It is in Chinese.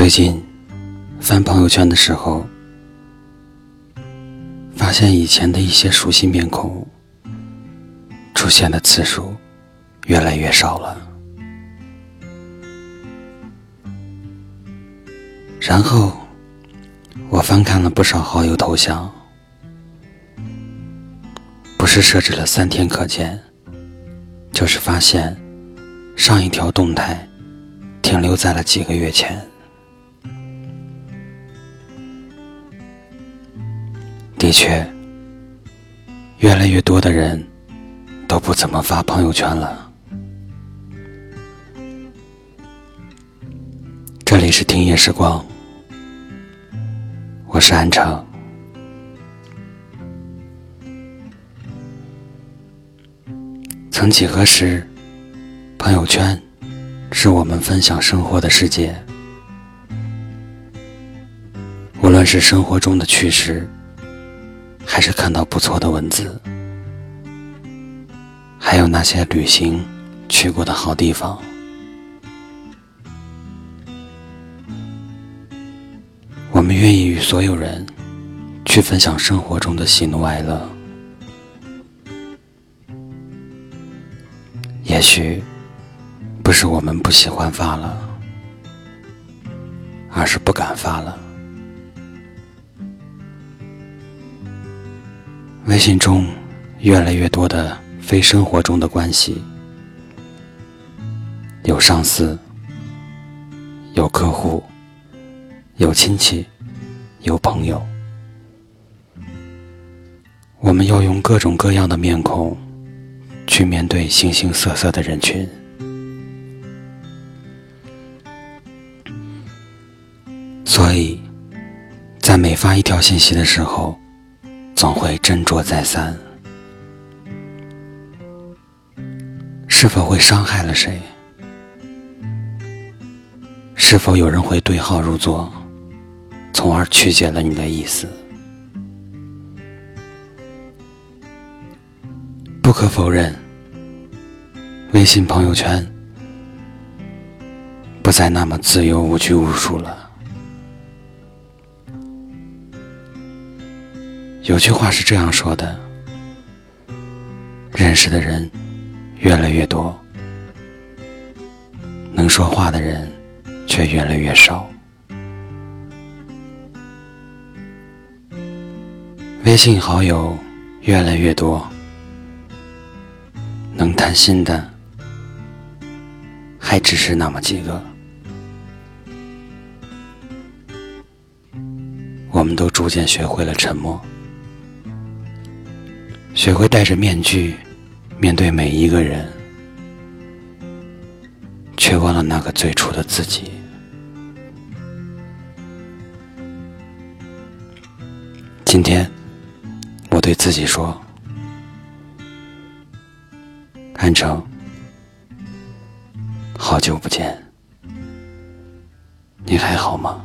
最近翻朋友圈的时候，发现以前的一些熟悉面孔出现的次数越来越少了。然后我翻看了不少好友头像，不是设置了三天可见，就是发现上一条动态停留在了几个月前。的确，越来越多的人都不怎么发朋友圈了。这里是听夜时光，我是安城。曾几何时，朋友圈是我们分享生活的世界，无论是生活中的趣事。还是看到不错的文字，还有那些旅行去过的好地方。我们愿意与所有人去分享生活中的喜怒哀乐。也许不是我们不喜欢发了，而是不敢发了。微信中越来越多的非生活中的关系，有上司，有客户，有亲戚，有朋友。我们要用各种各样的面孔去面对形形色色的人群，所以在每发一条信息的时候。总会斟酌再三，是否会伤害了谁？是否有人会对号入座，从而曲解了你的意思？不可否认，微信朋友圈不再那么自由、无拘无束了。有句话是这样说的：认识的人越来越多，能说话的人却越来越少。微信好友越来越多，能谈心的还只是那么几个。我们都逐渐学会了沉默。学会戴着面具面对每一个人，却忘了那个最初的自己。今天，我对自己说：“安城，好久不见，你还好吗？”